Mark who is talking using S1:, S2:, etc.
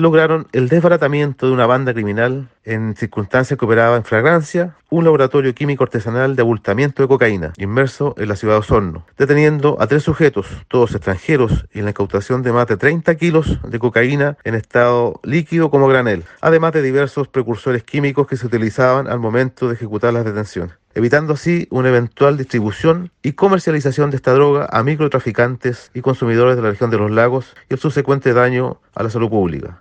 S1: lograron el desbaratamiento de una banda criminal en circunstancias que operaba en flagrancia un laboratorio químico artesanal de abultamiento de cocaína inmerso en la ciudad de Osorno, deteniendo a tres sujetos, todos extranjeros, y en la incautación de más de 30 kilos de cocaína en estado líquido como granel, además de diversos precursores químicos que se utilizaban al momento de ejecutar las detenciones evitando así una eventual distribución y comercialización de esta droga a microtraficantes y consumidores de la región de los lagos y el subsecuente daño a la salud pública.